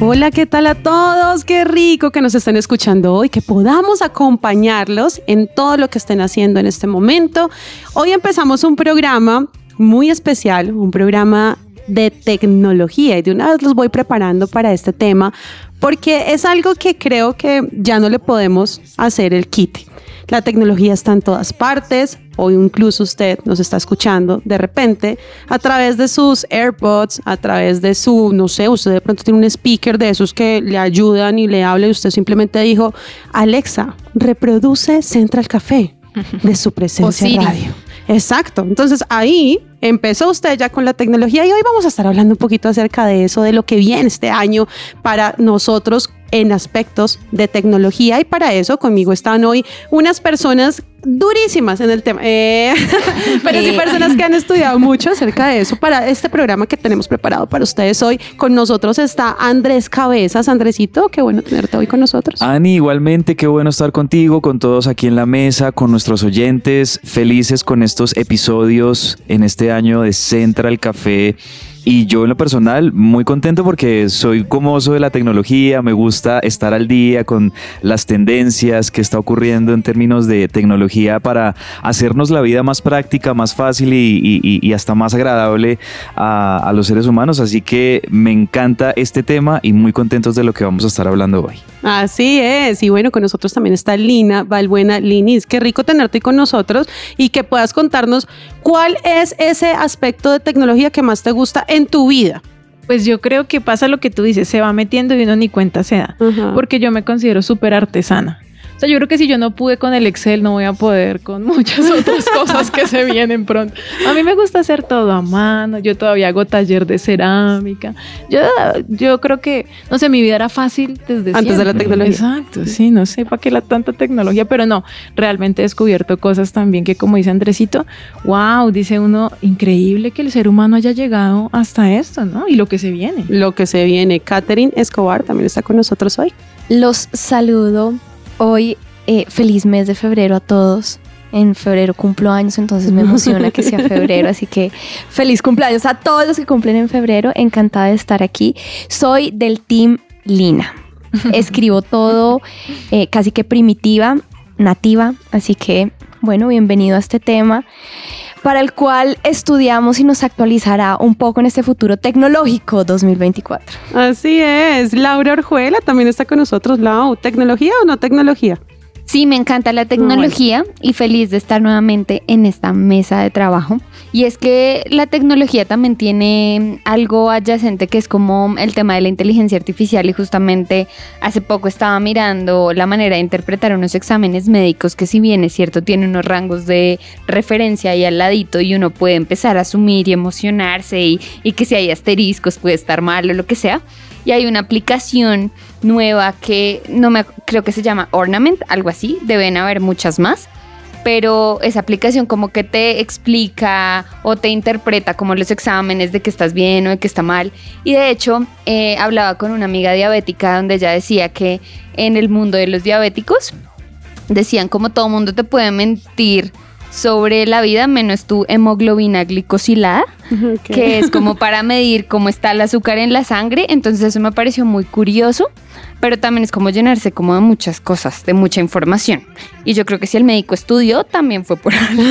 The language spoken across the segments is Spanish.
Hola, ¿qué tal a todos? Qué rico que nos estén escuchando hoy, que podamos acompañarlos en todo lo que estén haciendo en este momento. Hoy empezamos un programa muy especial, un programa de tecnología y de una vez los voy preparando para este tema porque es algo que creo que ya no le podemos hacer el kit. La tecnología está en todas partes, o incluso usted nos está escuchando de repente a través de sus AirPods, a través de su, no sé, usted de pronto tiene un speaker de esos que le ayudan y le habla y usted simplemente dijo, Alexa, reproduce Central Café de su presencia radio. Exacto. Entonces ahí empezó usted ya con la tecnología y hoy vamos a estar hablando un poquito acerca de eso, de lo que viene este año para nosotros en aspectos de tecnología y para eso conmigo están hoy unas personas durísimas en el tema, eh, pero sí personas que han estudiado mucho acerca de eso para este programa que tenemos preparado para ustedes hoy. Con nosotros está Andrés Cabezas. Andresito, qué bueno tenerte hoy con nosotros. Ani, igualmente, qué bueno estar contigo, con todos aquí en la mesa, con nuestros oyentes, felices con estos episodios en este año de Central Café y yo en lo personal muy contento porque soy comoso de la tecnología, me gusta estar al día con las tendencias que está ocurriendo en términos de tecnología para hacernos la vida más práctica, más fácil y, hasta más agradable a, los seres humanos. Así que me encanta este tema y muy contentos de lo que vamos a estar hablando hoy. Así es. Y bueno, con nosotros también está Lina Valbuena. Linis, qué rico tenerte con nosotros y que puedas contarnos cuál es ese aspecto de tecnología que más te gusta tu vida? Pues yo creo que pasa lo que tú dices, se va metiendo y uno ni cuenta se da, porque yo me considero súper artesana. O sea, yo creo que si yo no pude con el Excel, no voy a poder con muchas otras cosas que se vienen pronto. A mí me gusta hacer todo a mano. Yo todavía hago taller de cerámica. Yo, yo creo que, no sé, mi vida era fácil desde Antes de la tecnología. Exacto, sí, no sé para qué la tanta tecnología, pero no, realmente he descubierto cosas también que, como dice Andresito, wow, dice uno, increíble que el ser humano haya llegado hasta esto, ¿no? Y lo que se viene. Lo que se viene. Catherine Escobar también está con nosotros hoy. Los saludo Hoy, eh, feliz mes de febrero a todos. En febrero cumplo años, entonces me emociona que sea febrero, así que feliz cumpleaños a todos los que cumplen en febrero. Encantada de estar aquí. Soy del Team Lina. Escribo todo eh, casi que primitiva, nativa, así que bueno, bienvenido a este tema para el cual estudiamos y nos actualizará un poco en este futuro tecnológico 2024. Así es, Laura Orjuela también está con nosotros. Lau, ¿tecnología o no tecnología? Sí, me encanta la tecnología y feliz de estar nuevamente en esta mesa de trabajo. Y es que la tecnología también tiene algo adyacente que es como el tema de la inteligencia artificial y justamente hace poco estaba mirando la manera de interpretar unos exámenes médicos que si bien es cierto tiene unos rangos de referencia ahí al ladito y uno puede empezar a asumir y emocionarse y, y que si hay asteriscos puede estar mal o lo que sea y hay una aplicación nueva que no me creo que se llama Ornament, algo así, deben haber muchas más. Pero esa aplicación como que te explica o te interpreta como los exámenes de que estás bien o de que está mal. Y de hecho, eh, hablaba con una amiga diabética donde ella decía que en el mundo de los diabéticos, decían como todo mundo te puede mentir sobre la vida menos tu hemoglobina glicosilada, que es como para medir cómo está el azúcar en la sangre. Entonces eso me pareció muy curioso, pero también es como llenarse como de muchas cosas, de mucha información. Y yo creo que si el médico estudió, también fue por algo.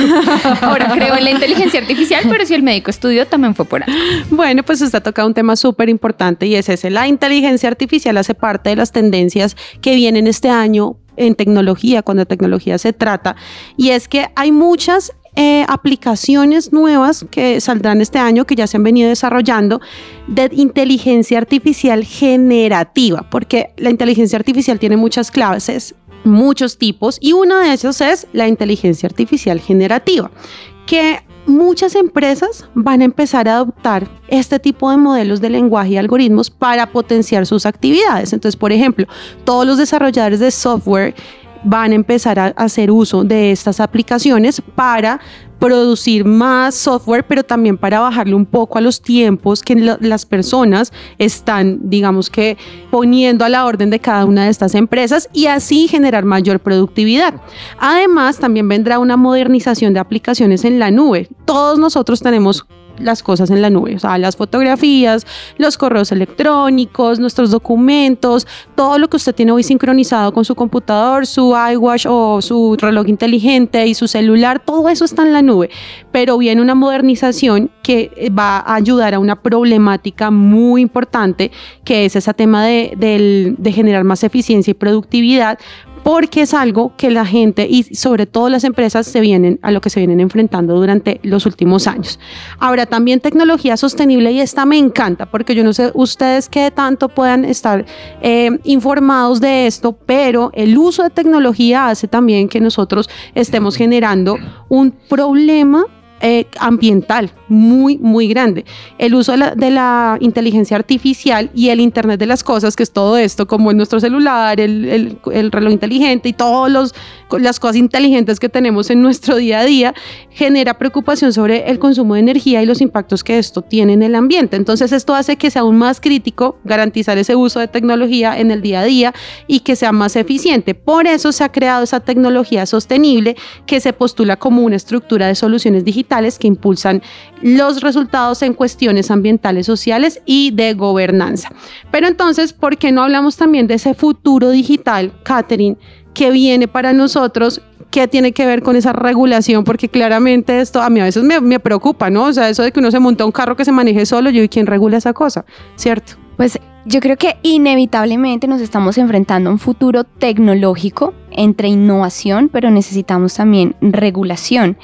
Ahora creo en la inteligencia artificial, pero si el médico estudió, también fue por algo. Bueno, pues está tocado un tema súper importante y es ese. La inteligencia artificial hace parte de las tendencias que vienen este año en tecnología, cuando tecnología se trata, y es que hay muchas eh, aplicaciones nuevas que saldrán este año, que ya se han venido desarrollando, de inteligencia artificial generativa, porque la inteligencia artificial tiene muchas clases, muchos tipos, y uno de esos es la inteligencia artificial generativa, que muchas empresas van a empezar a adoptar este tipo de modelos de lenguaje y algoritmos para potenciar sus actividades. Entonces, por ejemplo, todos los desarrolladores de software van a empezar a hacer uso de estas aplicaciones para producir más software, pero también para bajarle un poco a los tiempos que las personas están, digamos que, poniendo a la orden de cada una de estas empresas y así generar mayor productividad. Además, también vendrá una modernización de aplicaciones en la nube. Todos nosotros tenemos las cosas en la nube, o sea, las fotografías, los correos electrónicos, nuestros documentos, todo lo que usted tiene hoy sincronizado con su computador, su iWatch o su reloj inteligente y su celular, todo eso está en la nube, pero viene una modernización que eh, va a ayudar a una problemática muy importante, que es ese tema de, de generar más eficiencia y productividad, porque es algo que la gente y sobre todo las empresas se vienen a lo que se vienen enfrentando durante los últimos años. Habrá también tecnología sostenible y esta me encanta porque yo no sé ustedes qué tanto puedan estar eh, informados de esto, pero el uso de tecnología hace también que nosotros estemos generando un problema eh, ambiental muy, muy grande. El uso de la, inteligencia artificial y el Internet de las Cosas, que es todo esto, como en nuestro celular, el, el, reloj inteligente y todas las cosas inteligentes que tenemos en nuestro día a día, genera preocupación sobre el consumo de energía y los impactos que esto tiene en el ambiente. Entonces esto hace que sea aún más crítico garantizar ese uso de tecnología en el día a día y que sea más eficiente. Por eso se ha creado esa tecnología sostenible que se postula como una estructura de soluciones digitales que impulsan los resultados en cuestiones ambientales, sociales y de gobernanza. Pero entonces, ¿por qué no hablamos también de ese futuro digital, Catherine, que viene para nosotros ¿qué tiene que ver con esa regulación? Porque claramente esto a mí a veces me, me, preocupa, ¿no? O sea, eso de que uno se monta un carro que se maneje solo, yo, ¿y quién regula esa cosa? ¿Cierto? Pues yo creo que inevitablemente nos estamos enfrentando a un futuro tecnológico entre innovación, pero necesitamos también regulación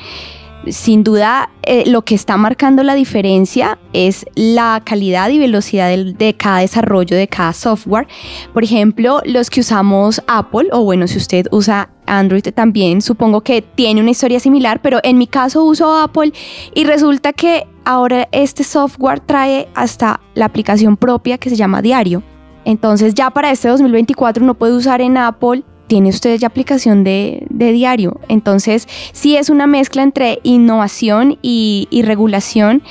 sin duda eh, lo que está marcando la diferencia es la calidad y velocidad de, cada desarrollo de cada software. Por ejemplo, los que usamos Apple, o bueno, si usted usa Android también, supongo que tiene una historia similar, pero en mi caso uso Apple y resulta que ahora este software trae hasta la aplicación propia que se llama Diario. Entonces ya para este 2024 no puede usar en Apple tiene usted ya aplicación de, diario. Entonces, sí es una mezcla entre innovación y, y regulación,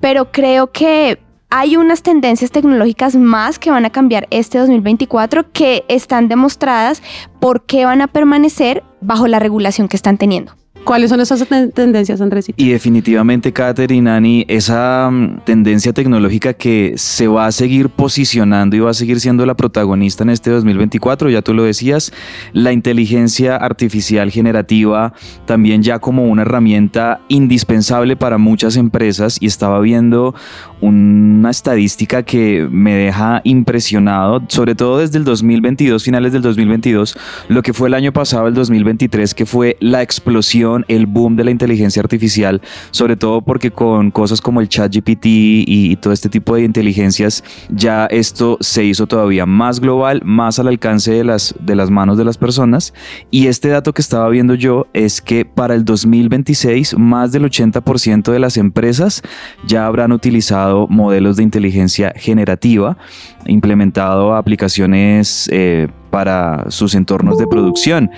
pero creo que hay unas tendencias tecnológicas más que van a cambiar este 2024 que están demostradas por qué van a permanecer bajo la regulación que están teniendo. ¿Cuáles son esas tendencias, Andrés? Y definitivamente, Katherine, Ani, esa mm, tendencia tecnológica que se va a seguir posicionando y va a seguir siendo la protagonista en este 2024, ya tú lo decías, la inteligencia artificial generativa también ya como una herramienta indispensable para muchas empresas y estaba viendo una estadística que me deja impresionado, sobre todo desde el 2022, finales del 2022, lo que fue el año pasado, el 2023, que fue la explosión, el boom de la inteligencia artificial, sobre todo porque con cosas como el chat GPT y, todo este tipo de inteligencias, ya esto se hizo todavía más global, más al alcance de las, de las manos de las personas. Y este dato que estaba viendo yo es que para el 2026, más del 80% de las empresas ya habrán utilizado modelos de inteligencia generativa, implementado aplicaciones eh, para sus entornos de producción.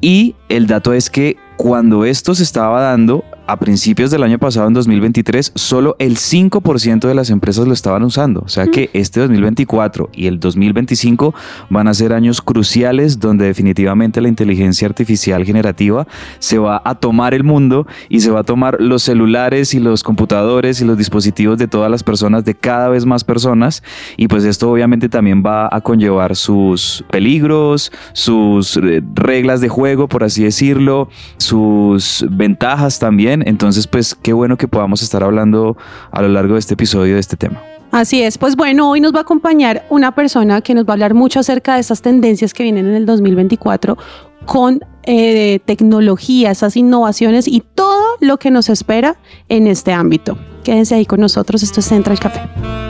Y el dato es que cuando esto se estaba dando, a principios del año pasado, en 2023, solo el 5% de las empresas lo estaban usando. O sea que este 2024 y el 2025 van a ser años cruciales donde definitivamente la inteligencia artificial generativa se va a tomar el mundo y se va a tomar los celulares y los computadores y los dispositivos de todas las personas, de cada vez más personas. Y pues esto obviamente también va a conllevar sus peligros, sus eh, reglas de juego, por así decirlo, sus ventajas también entonces, pues qué bueno que podamos estar hablando a lo largo de este episodio de este tema. Así es, pues bueno, hoy nos va a acompañar una persona que nos va a hablar mucho acerca de esas tendencias que vienen en el 2024 con eh, tecnología, esas innovaciones y todo lo que nos espera en este ámbito. Quédense ahí con nosotros, esto es Central Café.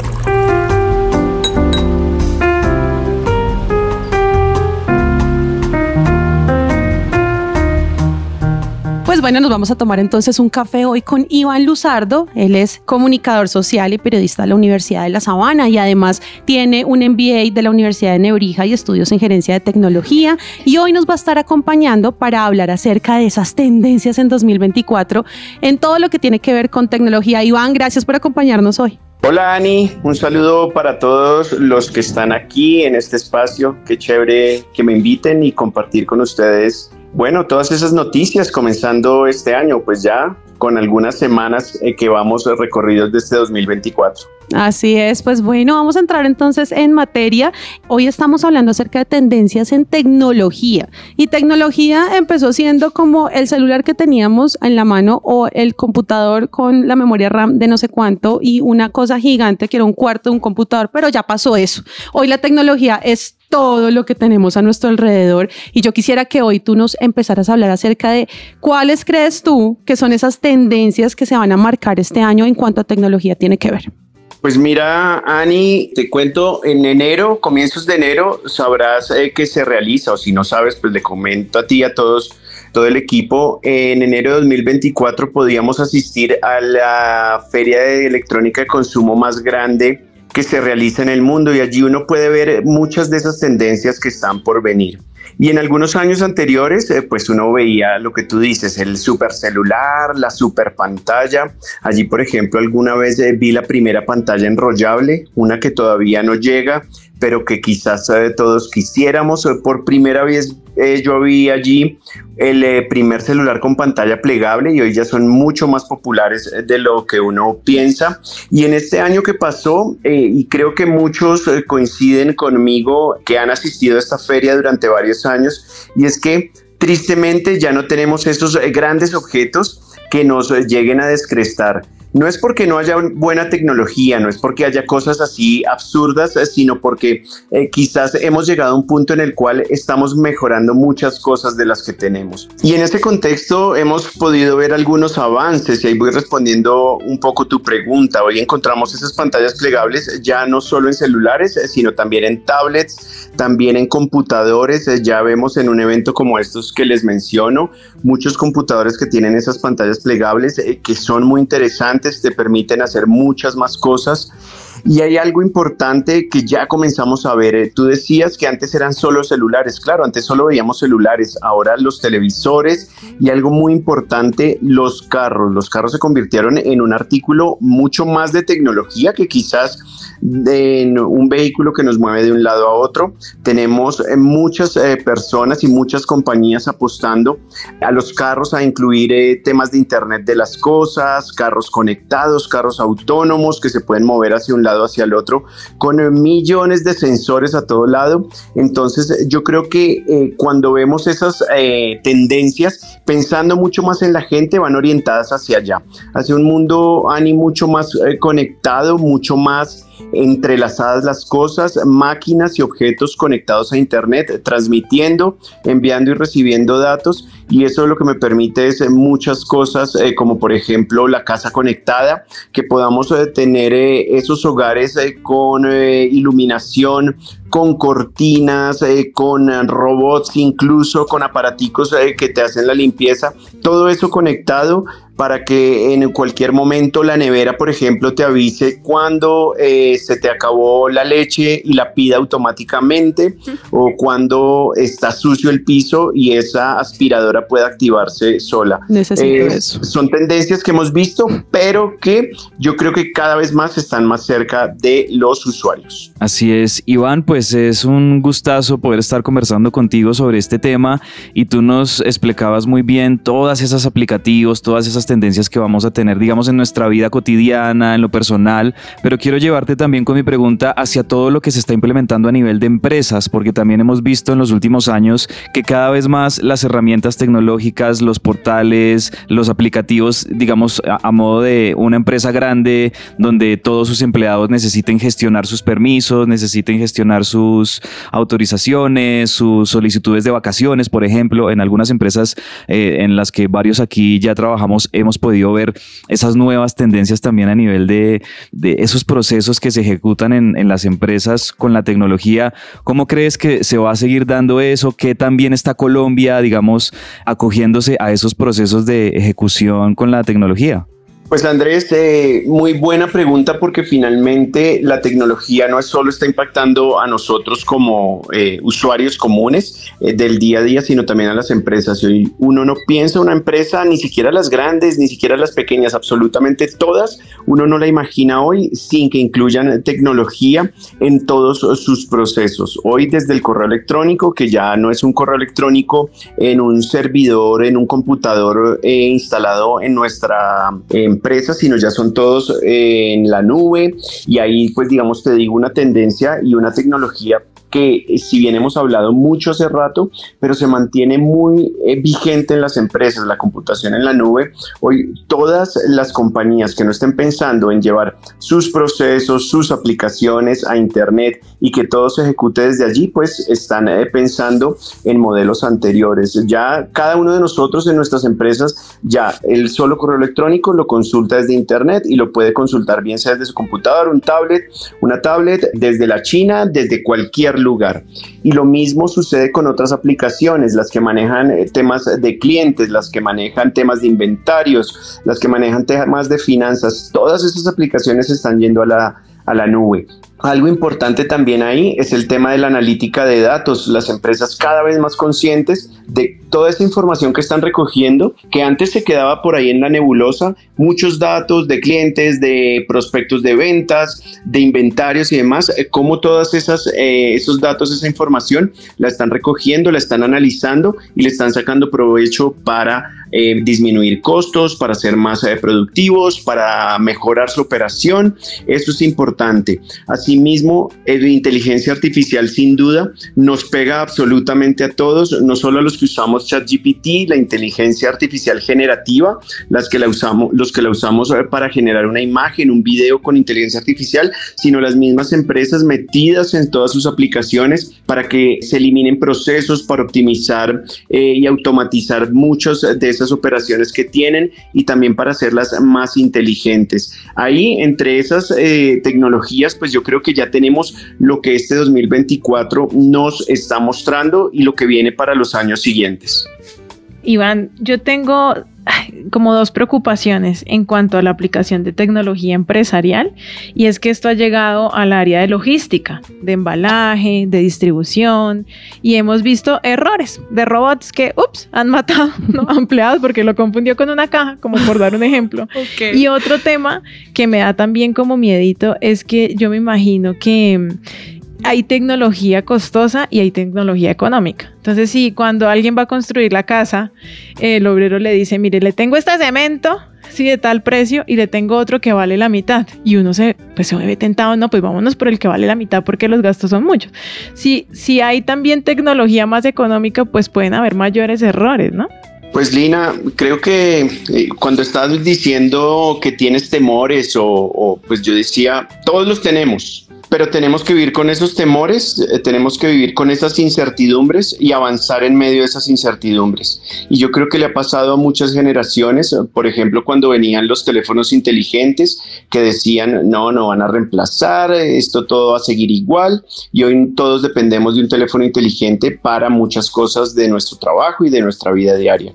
bueno, nos vamos a tomar entonces un café hoy con Iván Luzardo. Él es comunicador social y periodista de la Universidad de La Sabana y además tiene un MBA de la Universidad de Nebrija y estudios en gerencia de tecnología. Y hoy nos va a estar acompañando para hablar acerca de esas tendencias en 2024 en todo lo que tiene que ver con tecnología. Iván, gracias por acompañarnos hoy. Hola Ani, un saludo para todos los que están aquí en este espacio. Qué chévere que me inviten y compartir con ustedes bueno, todas esas noticias comenzando este año, pues ya con algunas semanas eh, que vamos recorridos de este 2024. Así es, pues bueno, vamos a entrar entonces en materia. Hoy estamos hablando acerca de tendencias en tecnología y tecnología empezó siendo como el celular que teníamos en la mano o el computador con la memoria RAM de no sé cuánto y una cosa gigante que era un cuarto de un computador, pero ya pasó eso. Hoy la tecnología es todo lo que tenemos a nuestro alrededor. Y yo quisiera que hoy tú nos empezaras a hablar acerca de cuáles crees tú que son esas tendencias que se van a marcar este año en cuanto a tecnología tiene que ver. Pues mira, Ani, te cuento, en enero, comienzos de enero, sabrás eh, que se realiza, o si no sabes, pues le comento a ti a todos, todo el equipo. En enero de 2024 podíamos asistir a la feria de electrónica de consumo más grande que se realiza en el mundo y allí uno puede ver muchas de esas tendencias que están por venir. Y en algunos años anteriores, eh, pues uno veía lo que tú dices, el super celular, la super pantalla. Allí, por ejemplo, alguna vez eh, vi la primera pantalla enrollable, una que todavía no llega, pero que quizás eh, todos quisiéramos. Por primera vez eh, yo vi allí el eh, primer celular con pantalla plegable y hoy ya son mucho más populares de lo que uno piensa. Y en este año que pasó, y creo que muchos coinciden conmigo que han asistido a esta feria durante varios años, y es que tristemente ya no tenemos esos grandes objetos que nos lleguen a descrestar no es porque no haya buena tecnología, no es porque haya cosas así absurdas, eh, sino porque eh, quizás hemos llegado a un punto en el cual estamos mejorando muchas cosas de las que tenemos. Y en ese contexto hemos podido ver algunos avances y ahí voy respondiendo un poco tu pregunta. Hoy encontramos esas pantallas plegables ya no solo en celulares, eh, sino también en tablets, también en computadores. Ya vemos en un evento como estos que les menciono, muchos computadores que tienen esas pantallas plegables que son muy interesantes te permiten hacer muchas más cosas. Y hay algo importante que ya comenzamos a ver. Eh, tú decías que antes eran solo celulares. Claro, antes solo veíamos celulares. Ahora los televisores y algo muy importante, los carros. Los carros se convirtieron en un artículo mucho más de tecnología que quizás de un vehículo que nos mueve de un lado a otro. Tenemos eh, muchas eh, personas y muchas compañías apostando a los carros a incluir temas de Internet de las Cosas, carros conectados, carros autónomos que se pueden mover hacia un lado, hacia el otro, con millones de sensores a todo lado. Entonces yo creo que cuando vemos esas tendencias, pensando mucho más en la gente, van orientadas hacia allá, hacia un mundo, Ani, mucho más conectado, mucho más entrelazadas las cosas, máquinas y objetos conectados a Internet, transmitiendo, enviando y recibiendo datos. Y eso lo que me permite es muchas cosas, eh, como por ejemplo la casa conectada, que podamos eh, tener eh, esos hogares con iluminación, con cortinas, con robots, incluso con aparaticos que te hacen la limpieza, todo eso conectado para que en cualquier momento la nevera, por ejemplo, te avise cuando eh, se te acabó la leche y la pida automáticamente o cuando está sucio el piso y esa aspiradora pueda activarse sola. Necesito eso. Son tendencias que hemos visto, pero que yo creo que cada vez más están más cerca de los usuarios. Así es, Iván, pues es un gustazo poder estar conversando contigo sobre este tema y tú nos explicabas muy bien todas esas aplicativos, todas esas tendencias que vamos a tener, digamos, en nuestra vida cotidiana, en lo personal, pero quiero llevarte también con mi pregunta hacia todo lo que se está implementando a nivel de empresas, porque también hemos visto en los últimos años que cada vez más las herramientas tecnológicas, los portales, los aplicativos, digamos, a, modo de una empresa grande donde todos sus empleados necesiten gestionar sus permisos, necesiten gestionar sus autorizaciones, sus solicitudes de vacaciones, por ejemplo, en algunas empresas eh, en las que varios aquí ya trabajamos, hemos podido ver esas nuevas tendencias también a nivel de, esos procesos que se ejecutan en, en, las empresas con la tecnología. ¿Cómo crees que se va a seguir dando eso? ¿Qué también está Colombia, digamos, acogiéndose a esos procesos de ejecución con la tecnología? Pues Andrés, eh, muy buena pregunta porque finalmente la tecnología no solo está impactando a nosotros como eh, usuarios comunes eh, del día a día, sino también a las empresas. Hoy uno no piensa una empresa, ni siquiera las grandes, ni siquiera las pequeñas, absolutamente todas, uno no la imagina hoy sin que incluyan tecnología en todos sus procesos. Hoy desde el correo electrónico, que ya no es un correo electrónico en un servidor, en un computador instalado en nuestra empresa, empresas, sino ya son todos eh, en la nube. Y ahí pues digamos te digo una tendencia y una tecnología que si bien hemos hablado mucho hace rato, pero se mantiene muy eh, vigente en las empresas, la computación en la nube. Hoy todas las compañías que no estén pensando en llevar sus procesos, sus aplicaciones a Internet y que todo se ejecute desde allí, pues están eh, pensando en modelos anteriores. Ya cada uno de nosotros en nuestras empresas, ya el solo correo electrónico lo consulta desde Internet y lo puede consultar bien sea desde su computador, un tablet, una tablet, desde la China, desde cualquier lugar. Y lo mismo sucede con otras aplicaciones, las que manejan eh, temas de clientes, las que manejan temas de inventarios, las que manejan temas de finanzas. Todas estas aplicaciones están yendo a la, a la nube. Algo importante también ahí es el tema de la analítica de datos. Las empresas cada vez más conscientes de toda esa información que están recogiendo, que antes se quedaba por ahí en la nebulosa, muchos datos de clientes, de prospectos de ventas, de inventarios y demás, eh, cómo todas esas eh, esos datos, esa información la están recogiendo, la están analizando y le están sacando provecho para eh, disminuir costos, para ser más productivos, para mejorar su operación. Eso es importante. Asimismo, la inteligencia artificial sin duda nos pega absolutamente a todos, no solo a los que usamos ChatGPT, la inteligencia artificial generativa, las que la usamos, los que la usamos eh, para generar una imagen, un video con inteligencia artificial, sino las mismas empresas metidas en todas sus aplicaciones para que se eliminen procesos, para optimizar eh, y automatizar muchas de esas operaciones que tienen y también para hacerlas más inteligentes. Ahí, entre esas eh, tecnologías, pues yo creo que ya tenemos lo que este 2024 nos está mostrando y lo que viene para los años siguientes. Iván, yo tengo como dos preocupaciones en cuanto a la aplicación de tecnología empresarial y es que esto ha llegado al área de logística, de embalaje, de distribución y hemos visto errores de robots que, ups, han matado a empleados porque lo confundió con una caja, como por dar un ejemplo. Y otro tema que me da también como miedito es que yo me imagino que hay tecnología costosa y hay tecnología económica. Entonces, si cuando alguien va a construir la casa, el obrero le dice, mire, le tengo este cemento, sí, de tal precio, y le tengo otro que vale la mitad. Y uno se, pues se ve tentado, no, pues vámonos por el que vale la mitad porque los gastos son muchos. Si, si hay también tecnología más económica, pues pueden haber mayores errores, ¿no? Pues Lina, creo que eh, cuando estás diciendo que tienes temores o, o, pues yo decía, todos los tenemos, pero tenemos que vivir con esos temores, eh, tenemos que vivir con esas incertidumbres y avanzar en medio de esas incertidumbres. Y yo creo que le ha pasado a muchas generaciones, por ejemplo, cuando venían los teléfonos inteligentes que decían, no, no van a reemplazar, esto todo va a seguir igual, y hoy todos dependemos de un teléfono inteligente para muchas cosas de nuestro trabajo y de nuestra vida diaria.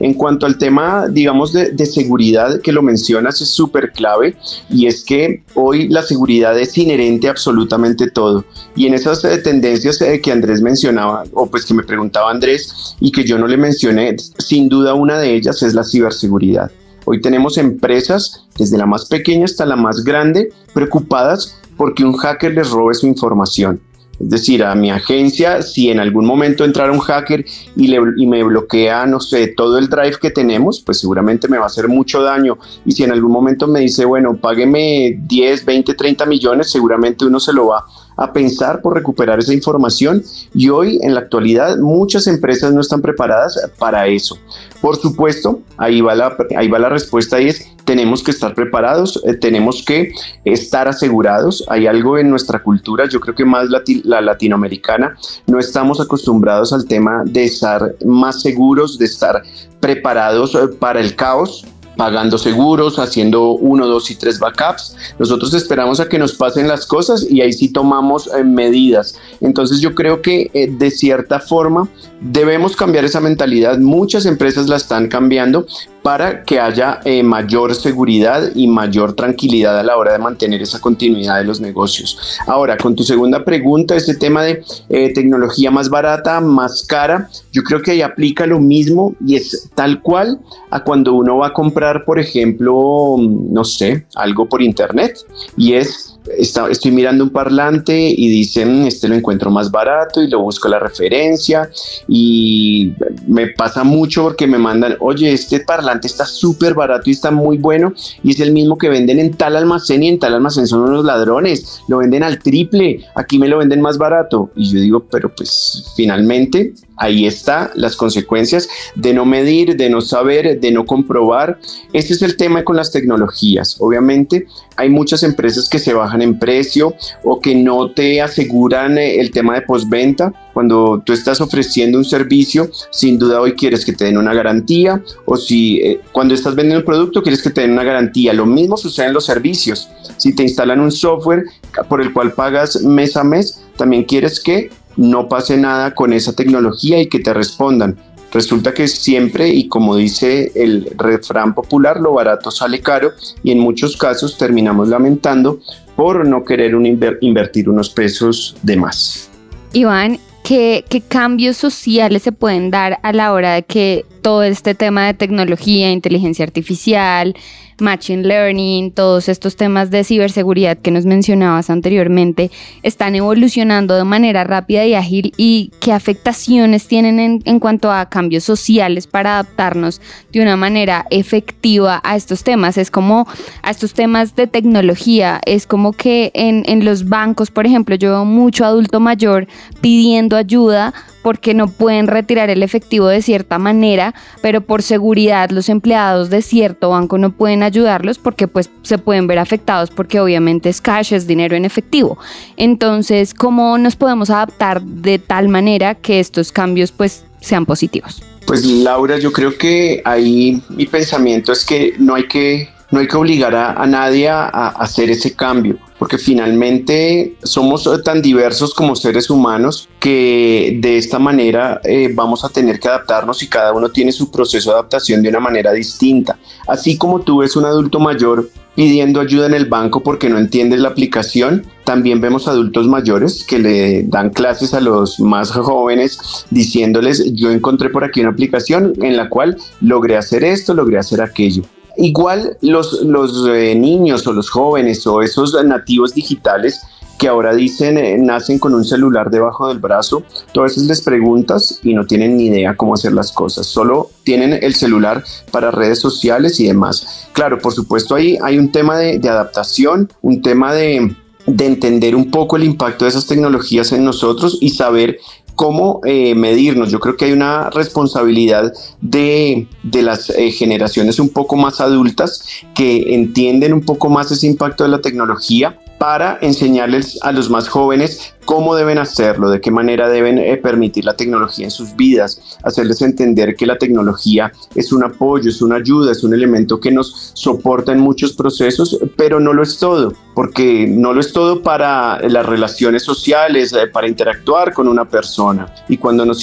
En cuanto al tema, digamos, de, de seguridad que lo mencionas, es súper clave, y es que hoy la seguridad es inherente a absolutamente todo. Y en esas eh, tendencias eh, que Andrés mencionaba, o pues que me preguntaba Andrés y que yo no le mencioné, sin duda una de ellas es la ciberseguridad. Hoy tenemos empresas, desde la más pequeña hasta la más grande, preocupadas porque un hacker les robe su información. Es decir, a mi agencia, si en algún momento entrara un hacker y, le, y, me bloquea, no sé, todo el drive que tenemos, pues seguramente me va a hacer mucho daño. Y si en algún momento me dice, bueno, págueme 10, 20, 30 millones, seguramente uno se lo va a pensar por recuperar esa información y hoy en la actualidad muchas empresas no están preparadas para eso. Por supuesto, ahí va la, ahí va la respuesta y es tenemos que estar preparados, eh, tenemos que estar asegurados. Hay algo en nuestra cultura, yo creo que más la latinoamericana, no estamos acostumbrados al tema de estar más seguros, de estar preparados eh, para el caos pagando seguros, haciendo uno, dos y tres backups. Nosotros esperamos a que nos pasen las cosas y ahí sí tomamos eh, medidas. Entonces yo creo que eh, de cierta forma debemos cambiar esa mentalidad. Muchas empresas la están cambiando para que haya eh, mayor seguridad y mayor tranquilidad a la hora de mantener esa continuidad de los negocios. Ahora, con tu segunda pregunta, este tema de tecnología más barata, más cara, yo creo que ahí aplica lo mismo y es tal cual a cuando uno va a comprar, por ejemplo, no sé, algo por internet y es estoy mirando un parlante y dicen, este lo encuentro más barato y lo busco la referencia y me pasa mucho porque me mandan, oye, este parlante está súper barato y está muy bueno y es el mismo que venden en tal almacén y en tal almacén son unos ladrones, lo venden al triple, aquí me lo venden más barato. Y yo digo, pero pues finalmente ahí está las consecuencias de no medir, de no saber, de no comprobar. Este es el tema con las tecnologías. Obviamente hay muchas empresas que se bajan en precio o que no te aseguran eh, el tema de postventa. Cuando tú estás ofreciendo un servicio, sin duda hoy quieres que te den una garantía o si eh, cuando estás vendiendo un producto quieres que te den una garantía. Lo mismo sucede en los servicios. Si te instalan un software por el cual pagas mes a mes, también quieres que no pase nada con esa tecnología y que te respondan. Resulta que siempre, y como dice el refrán popular, lo barato sale caro y en muchos casos terminamos lamentando por no querer invertir unos pesos de más. Iván, ¿qué, ¿qué cambios sociales se pueden dar a la hora de que todo este tema de tecnología, inteligencia artificial, Machine Learning, todos estos temas de ciberseguridad que nos mencionabas anteriormente, están evolucionando de manera rápida y ágil y qué afectaciones tienen en, en cuanto a cambios sociales para adaptarnos de una manera efectiva a estos temas. Es como a estos temas de tecnología, es como que en, en los bancos, por ejemplo, yo veo mucho adulto mayor pidiendo ayuda porque no pueden retirar el efectivo de cierta manera, pero por seguridad los empleados de cierto banco no pueden ayudarlos porque pues se pueden ver afectados porque obviamente es cash, es dinero en efectivo. Entonces, ¿cómo nos podemos adaptar de tal manera que estos cambios pues sean positivos? Pues Laura, yo creo que ahí mi pensamiento es que no hay que no hay que obligar a, nadie a, hacer ese cambio, porque finalmente somos tan diversos como seres humanos que de esta manera eh, vamos a tener que adaptarnos y cada uno tiene su proceso de adaptación de una manera distinta. Así como tú ves un adulto mayor pidiendo ayuda en el banco porque no entiendes la aplicación. También vemos adultos mayores que le dan clases a los más jóvenes diciéndoles yo encontré por aquí una aplicación en la cual logré hacer esto, logré hacer aquello. Igual los, los eh, niños o los jóvenes o esos nativos digitales que ahora dicen eh, nacen con un celular debajo del brazo, tú a veces les preguntas y no tienen ni idea cómo hacer las cosas, solo tienen el celular para redes sociales y demás. Claro, por supuesto ahí hay un tema de, adaptación, un tema de entender un poco el impacto de esas tecnologías en nosotros y saber cómo eh, medirnos. Yo creo que hay una responsabilidad de, de las eh, generaciones un poco más adultas que entienden un poco más ese impacto de la tecnología para enseñarles a los más jóvenes cómo deben hacerlo, de qué manera deben eh, permitir la tecnología en sus vidas, hacerles entender que la tecnología es un apoyo, es una ayuda, es un elemento que nos soporta en muchos procesos, pero no lo es todo, porque no lo es todo para las relaciones sociales, eh, para interactuar con una persona. Y cuando nos,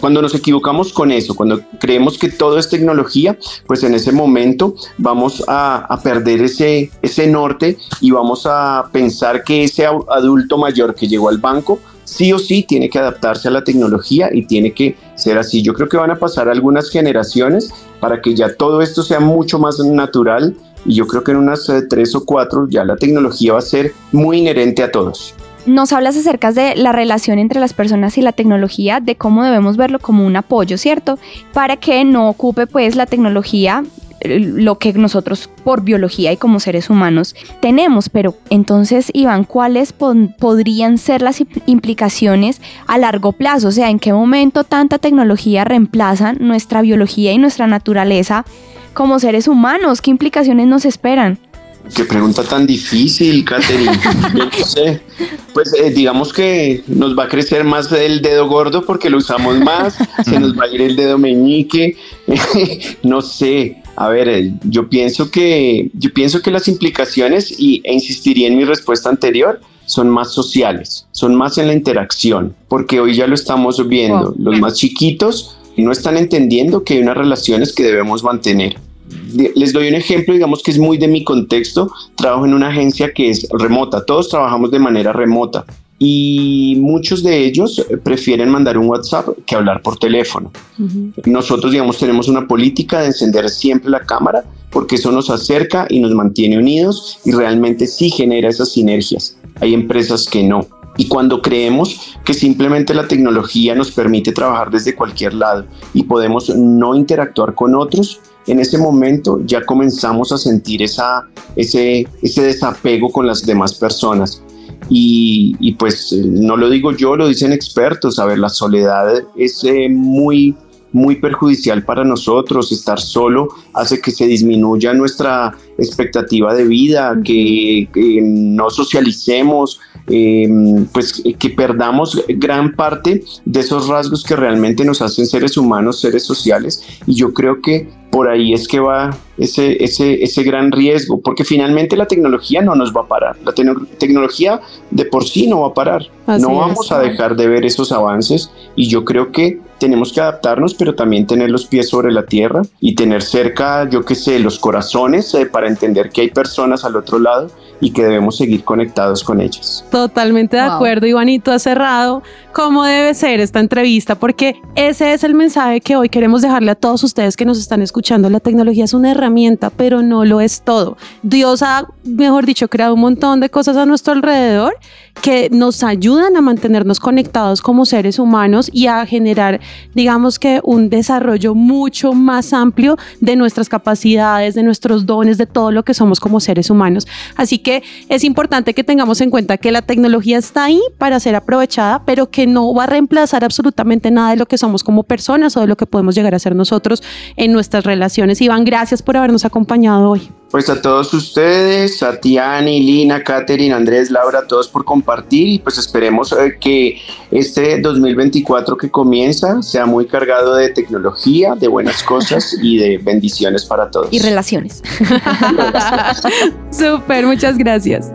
cuando nos equivocamos con eso, cuando creemos que todo es tecnología, pues en ese momento vamos a, a perder ese, ese norte y vamos a pensar que ese adulto mayor que llegó al banco sí o sí tiene que adaptarse a la tecnología y tiene que ser así. Yo creo que van a pasar algunas generaciones para que ya todo esto sea mucho más natural y yo creo que en unas eh, tres o cuatro ya la tecnología va a ser muy inherente a todos. Nos hablas acerca de la relación entre las personas y la tecnología, de cómo debemos verlo como un apoyo, ¿cierto? Para que no ocupe pues la tecnología lo que nosotros por biología y como seres humanos tenemos. Pero entonces, Iván, ¿cuáles podrían ser las implicaciones a largo plazo? O sea, ¿en qué momento tanta tecnología reemplaza nuestra biología y nuestra naturaleza como seres humanos? ¿Qué implicaciones nos esperan? Qué pregunta tan difícil, Katherine. No sé. Pues eh, digamos que nos va a crecer más el dedo gordo porque lo usamos más, se nos va a ir el dedo meñique, no sé. A ver, eh, yo pienso que yo pienso que las implicaciones y e insistiría en mi respuesta anterior son más sociales, son más en la interacción, porque hoy ya lo estamos viendo. Los más chiquitos no están entendiendo que hay unas relaciones que debemos mantener les doy un ejemplo, digamos que es muy de mi contexto. Trabajo en una agencia que es remota, todos trabajamos de manera remota y muchos de ellos prefieren mandar un WhatsApp que hablar por teléfono. Nosotros, digamos, tenemos una política de encender siempre la cámara porque eso nos acerca y nos mantiene unidos y realmente sí genera esas sinergias. Hay empresas que no. Y cuando creemos que simplemente la tecnología nos permite trabajar desde cualquier lado y podemos no interactuar con otros, en ese momento ya comenzamos a sentir esa, ese, ese desapego con las demás personas. Y, y, pues no lo digo yo, lo dicen expertos, a ver, la soledad es eh, muy, muy perjudicial para nosotros, estar solo hace que se disminuya nuestra expectativa de vida, que, no socialicemos, em, pues que perdamos gran parte de esos rasgos que realmente nos hacen seres humanos, seres sociales. Y yo creo que por ahí es que va ese, ese, ese gran riesgo, porque finalmente la tecnología no nos va a parar. La tecnología de por sí no va a parar. no vamos a dejar de ver esos avances y yo creo que tenemos que adaptarnos, pero también tener los pies sobre la tierra y tener cerca, yo qué sé, los corazones eh, para entender que hay personas al otro lado y que debemos seguir conectados con ellas. Totalmente de acuerdo, Ivanito, ha cerrado cómo debe ser esta entrevista, porque ese es el mensaje que hoy queremos dejarle a todos ustedes que nos están escuchando. La tecnología es una herramienta, pero no lo es todo. Dios ha, mejor dicho, creado un montón de cosas a nuestro alrededor que nos ayudan a mantenernos conectados como seres humanos y a generar, digamos que, un desarrollo mucho más amplio de nuestras capacidades, de nuestros dones, de todo lo que somos como seres humanos. Así que es importante que tengamos en cuenta que la tecnología está ahí para ser aprovechada, pero que no va a reemplazar absolutamente nada de lo que somos como personas o de lo que podemos llegar a ser nosotros en nuestras relaciones. Iván, gracias por habernos acompañado hoy. Pues a todos ustedes, a Tiani, Lina, Katherine, Andrés, Laura, a todos por compartir y pues esperemos eh, que este 2024 que comienza sea muy cargado de tecnología, de buenas cosas y de bendiciones para todos. Y relaciones. Súper, muchas gracias.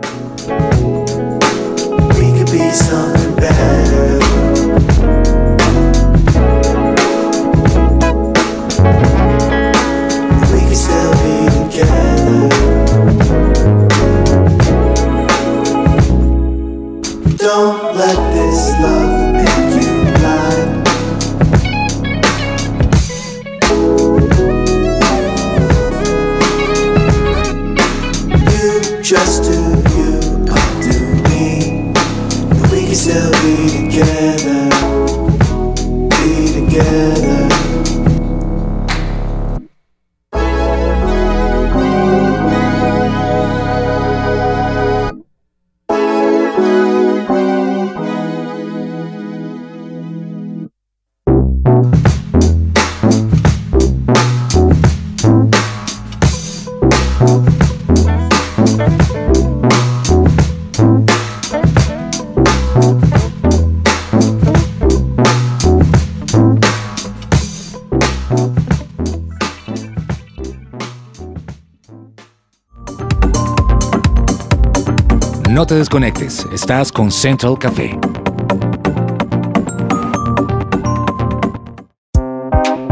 Te desconectes, estás con Central Café.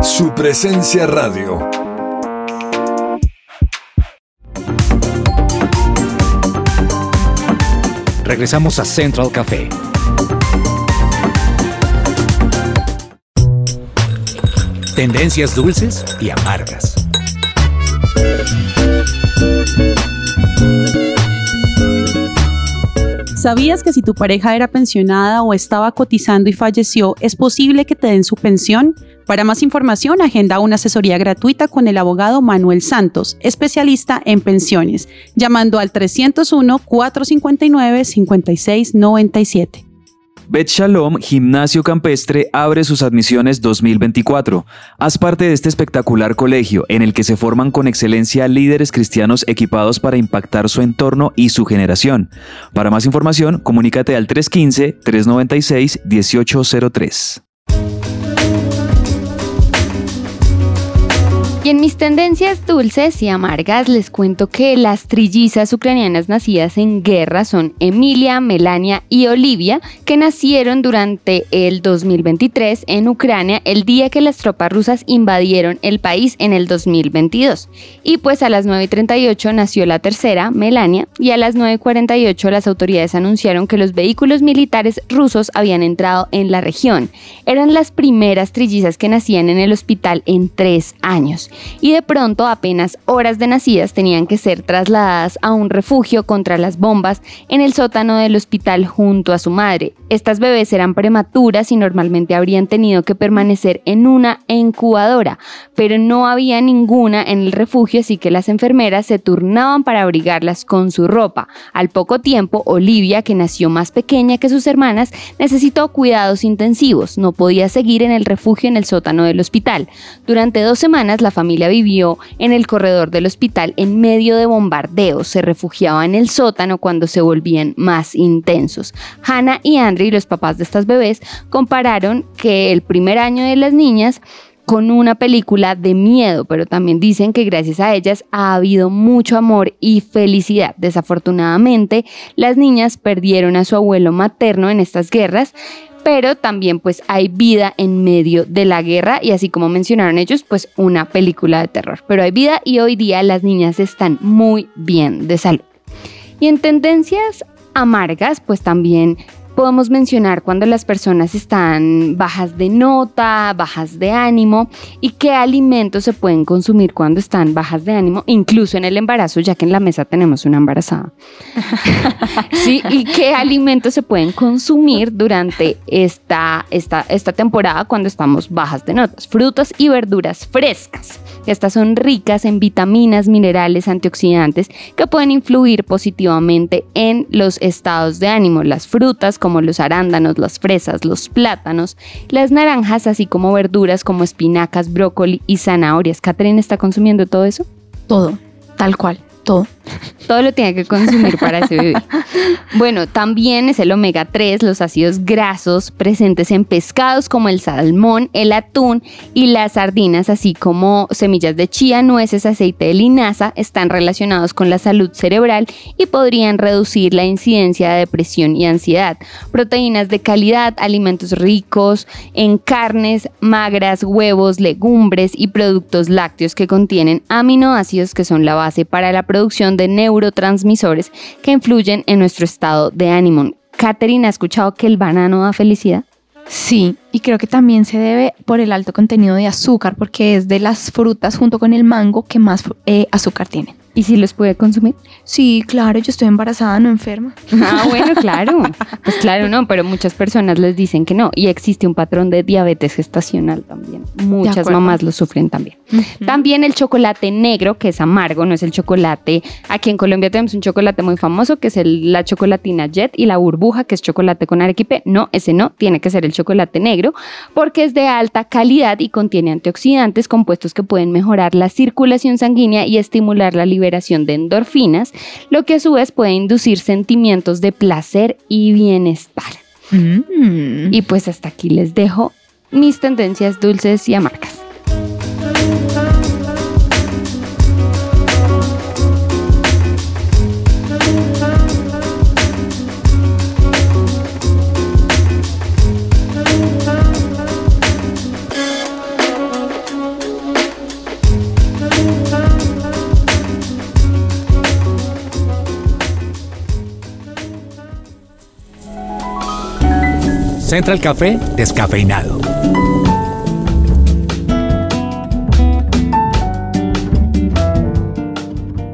Su presencia radio. Regresamos a Central Café. Tendencias dulces y amargas. ¿Sabías que si tu pareja era pensionada o estaba cotizando y falleció, es posible que te den su pensión? Para más información, agenda una asesoría gratuita con el abogado Manuel Santos, especialista en pensiones, llamando al 301-459-5697. Bet Shalom Gimnasio Campestre abre sus admisiones 2024. Haz parte de este espectacular colegio en el que se forman con excelencia líderes cristianos equipados para impactar su entorno y su generación. Para más información, comunícate al 315-396-1803. En mis tendencias dulces y amargas les cuento que las trillizas ucranianas nacidas en guerra son Emilia, Melania y Olivia, que nacieron durante el 2023 en Ucrania, el día que las tropas rusas invadieron el país en el 2022. Y pues a las 9.38 nació la tercera, Melania, y a las 9.48 las autoridades anunciaron que los vehículos militares rusos habían entrado en la región. Eran las primeras trillizas que nacían en el hospital en tres años y de pronto apenas horas de nacidas tenían que ser trasladadas a un refugio contra las bombas en el sótano del hospital junto a su madre. Estas bebés eran prematuras y normalmente habrían tenido que permanecer en una incubadora, pero no había ninguna en el refugio así que las enfermeras se turnaban para abrigarlas con su ropa. Al poco tiempo, Olivia, que nació más pequeña que sus hermanas, necesitó cuidados intensivos, no podía seguir en el refugio en el sótano del hospital. Durante dos semanas la familia vivió en el corredor del hospital en medio de bombardeos. Se refugiaba en el sótano cuando se volvían más intensos. Hannah y Andrew, los papás de estas bebés, compararon que el primer año de las niñas con una película de miedo, pero también dicen que gracias a ellas ha habido mucho amor y felicidad. Desafortunadamente, las niñas perdieron a su abuelo materno en estas guerras, pero también pues hay vida en medio de la guerra y así como mencionaron ellos, pues una película de terror. Pero hay vida y hoy día las niñas están muy bien de salud. Y en tendencias amargas, pues también podemos mencionar cuando las personas están bajas de nota, bajas de ánimo y qué alimentos se pueden consumir cuando están bajas de ánimo, incluso en el embarazo, ya que en la mesa tenemos una embarazada. sí, y qué alimentos se pueden consumir durante esta, esta, esta temporada cuando estamos bajas de notas. Frutas y verduras frescas. Estas son ricas en vitaminas, minerales, antioxidantes que pueden influir positivamente en los estados de ánimo. Las frutas como los arándanos, las fresas, los plátanos, las naranjas, así como verduras como espinacas, brócoli y zanahorias. ¿Catherine está consumiendo todo eso? Todo, tal cual, todo. Todo lo tiene que consumir para ese bebé. Bueno, también es el omega 3, los ácidos grasos presentes en pescados como el salmón, el atún y las sardinas, así como semillas de chía, nueces, aceite de linaza, están relacionados con la salud cerebral y podrían reducir la incidencia de depresión y ansiedad. Proteínas de calidad, alimentos ricos en carnes, magras, huevos, legumbres y productos lácteos que contienen aminoácidos que son la base para la producción de neurotransmisores que influyen en nuestro estado de ánimo. Katherine, ¿ha escuchado que el banano da felicidad? Sí, y creo que también se debe por el alto contenido de azúcar, porque es de las frutas junto con el mango que más eh, azúcar tienen. ¿Y si los puede consumir? Sí, claro, yo estoy embarazada, no enferma. Ah, bueno, claro. Pues claro, no, pero muchas personas les dicen que no. Y existe un patrón de diabetes gestacional también. Muchas mamás lo sufren también. También el chocolate negro, que es amargo, no es el chocolate. Aquí en Colombia tenemos un chocolate muy famoso, que es el, la chocolatina Jet y la burbuja, que es chocolate con arequipe. No, ese no, tiene que ser el chocolate negro, porque es de alta calidad y contiene antioxidantes, compuestos que pueden mejorar la circulación sanguínea y estimular la liberación de endorfinas, lo que a su vez puede inducir sentimientos de placer y bienestar. Mm. Y pues hasta aquí les dejo mis tendencias dulces y amargas. Central Café descafeinado.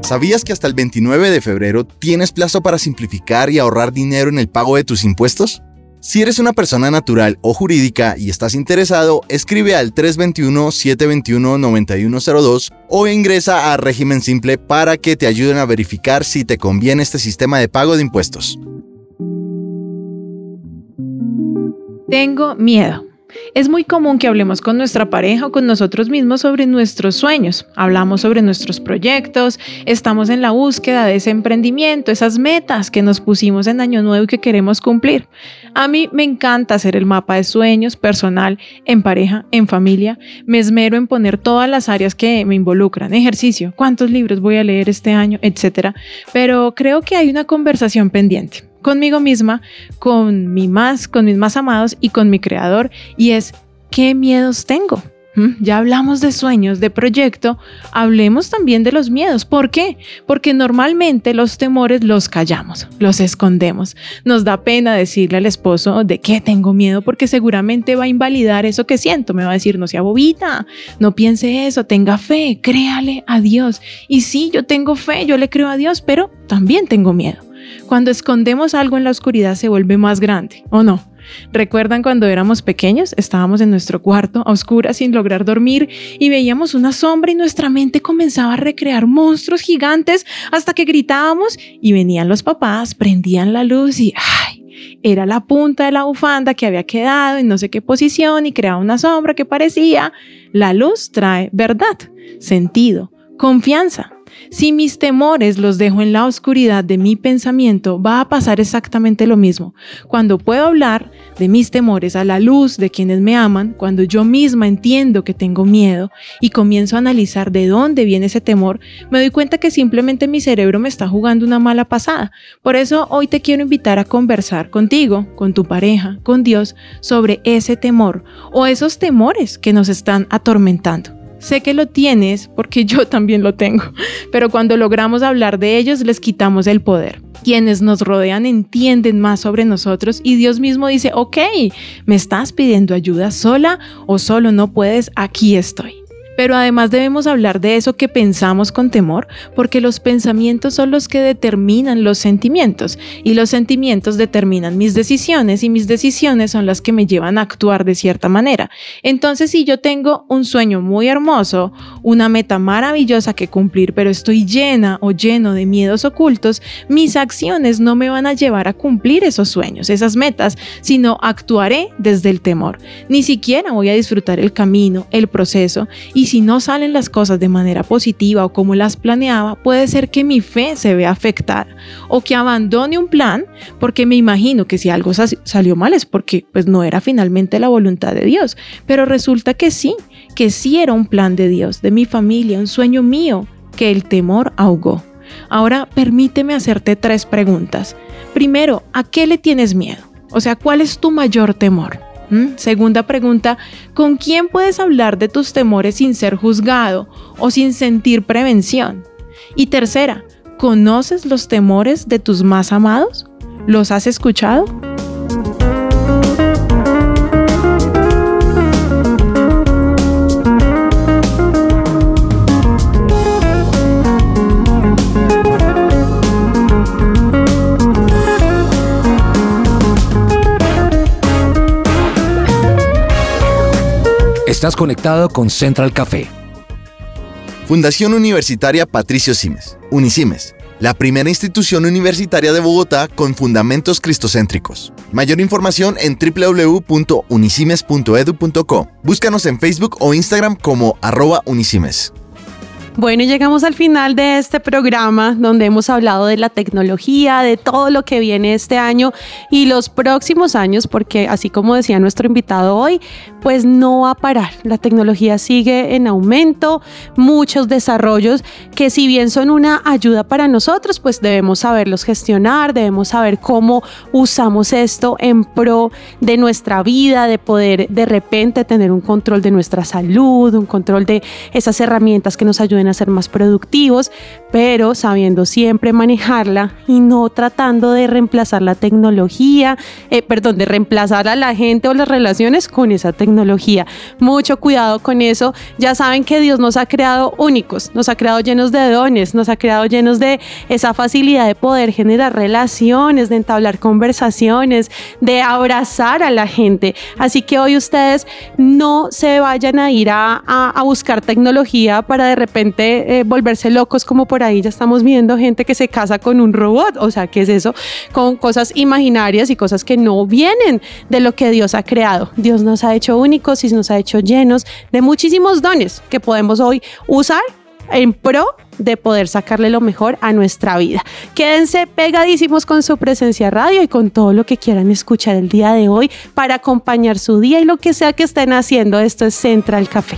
¿Sabías que hasta el 29 de febrero tienes plazo para simplificar y ahorrar dinero en el pago de tus impuestos? Si eres una persona natural o jurídica y estás interesado, escribe al 321-721-9102 o ingresa a régimen simple para que te ayuden a verificar si te conviene este sistema de pago de impuestos. Tengo miedo. Es muy común que hablemos con nuestra pareja o con nosotros mismos sobre nuestros sueños. Hablamos sobre nuestros proyectos, estamos en la búsqueda de ese emprendimiento, esas metas que nos pusimos en Año Nuevo y que queremos cumplir. A mí me encanta hacer el mapa de sueños personal, en pareja, en familia. Me esmero en poner todas las áreas que me involucran, ejercicio, cuántos libros voy a leer este año, etcétera. Pero creo que hay una conversación pendiente conmigo misma, con mi más, con mis más amados y con mi creador, y es ¿qué miedos tengo? ¿Mm? Ya hablamos de sueños, de proyecto, hablemos también de los miedos. ¿Por qué? Porque normalmente los temores los callamos, los escondemos. Nos da pena decirle al esposo de qué tengo miedo porque seguramente va a invalidar eso que siento. Me va a decir, no sea bobita, no piense eso, tenga fe, créale a Dios. Y sí, yo tengo fe, yo le creo a Dios, pero también tengo miedo. Cuando escondemos algo en la oscuridad se vuelve más grande, ¿o no? ¿Recuerdan cuando éramos pequeños? Estábamos en nuestro cuarto a oscuras sin lograr dormir y veíamos una sombra y nuestra mente comenzaba a recrear monstruos gigantes hasta que gritábamos y venían los papás, prendían la luz y ¡ay! Era la punta de la bufanda que había quedado en no sé qué posición y creaba una sombra que parecía. La luz trae verdad, sentido, confianza. Si mis temores los dejo en la oscuridad de mi pensamiento, va a pasar exactamente lo mismo. Cuando puedo hablar de mis temores a la luz de quienes me aman, cuando yo misma entiendo que tengo miedo y comienzo a analizar de dónde viene ese temor, me doy cuenta que simplemente mi cerebro me está jugando una mala pasada. Por eso hoy te quiero invitar a conversar contigo, con tu pareja, con Dios, sobre ese temor o esos temores que nos están atormentando. Sé que lo tienes porque yo también lo tengo, pero cuando logramos hablar de ellos les quitamos el poder. Quienes nos rodean entienden más sobre nosotros y Dios mismo dice, ok, me estás pidiendo ayuda sola o solo no puedes, aquí estoy. Pero además debemos hablar de eso que pensamos con temor, porque los pensamientos son los que determinan los sentimientos y los sentimientos determinan mis decisiones y mis decisiones son las que me llevan a actuar de cierta manera. Entonces, si yo tengo un sueño muy hermoso, una meta maravillosa que cumplir, pero estoy llena o lleno de miedos ocultos, mis acciones no me van a llevar a cumplir esos sueños, esas metas, sino actuaré desde el temor. Ni siquiera voy a disfrutar el camino, el proceso y si no salen las cosas de manera positiva o como las planeaba, puede ser que mi fe se vea afectada o que abandone un plan porque me imagino que si algo salió mal es porque pues no era finalmente la voluntad de Dios, pero resulta que sí, que sí era un plan de Dios, de mi familia, un sueño mío que el temor ahogó. Ahora permíteme hacerte tres preguntas. Primero, ¿a qué le tienes miedo? O sea, ¿cuál es tu mayor temor? ¿Mm? Segunda pregunta, ¿con quién puedes hablar de tus temores sin ser juzgado o sin sentir prevención? Y tercera, ¿conoces los temores de tus más amados? ¿Los has escuchado? Estás conectado con Central Café. Fundación Universitaria Patricio Simes, Unisimes, la primera institución universitaria de Bogotá con fundamentos cristocéntricos. Mayor información en www.unisimes.edu.co. Búscanos en Facebook o Instagram como arroba unisimes. Bueno, llegamos al final de este programa donde hemos hablado de la tecnología, de todo lo que viene este año y los próximos años, porque así como decía nuestro invitado hoy, pues no va a parar. La tecnología sigue en aumento, muchos desarrollos que si bien son una ayuda para nosotros, pues debemos saberlos gestionar, debemos saber cómo usamos esto en pro de nuestra vida, de poder de repente tener un control de nuestra salud, un control de esas herramientas que nos ayuden a ser más productivos, pero sabiendo siempre manejarla y no tratando de reemplazar la tecnología, eh, perdón, de reemplazar a la gente o las relaciones con esa tecnología. Mucho cuidado con eso. Ya saben que Dios nos ha creado únicos, nos ha creado llenos de dones, nos ha creado llenos de esa facilidad de poder generar relaciones, de entablar conversaciones, de abrazar a la gente. Así que hoy ustedes no se vayan a ir a, buscar tecnología para de repente eh, volverse locos como por ahí ya estamos viendo gente que se casa con un robot. O sea, ¿qué es eso? Con cosas imaginarias y cosas que no vienen de lo que Dios ha creado. Dios nos ha hecho únicos y nos ha hecho llenos de muchísimos dones que podemos hoy usar en pro de poder sacarle lo mejor a nuestra vida. Quédense pegadísimos con su presencia radio y con todo lo que quieran escuchar el día de hoy para acompañar su día y lo que sea que estén haciendo. Esto es Central Café.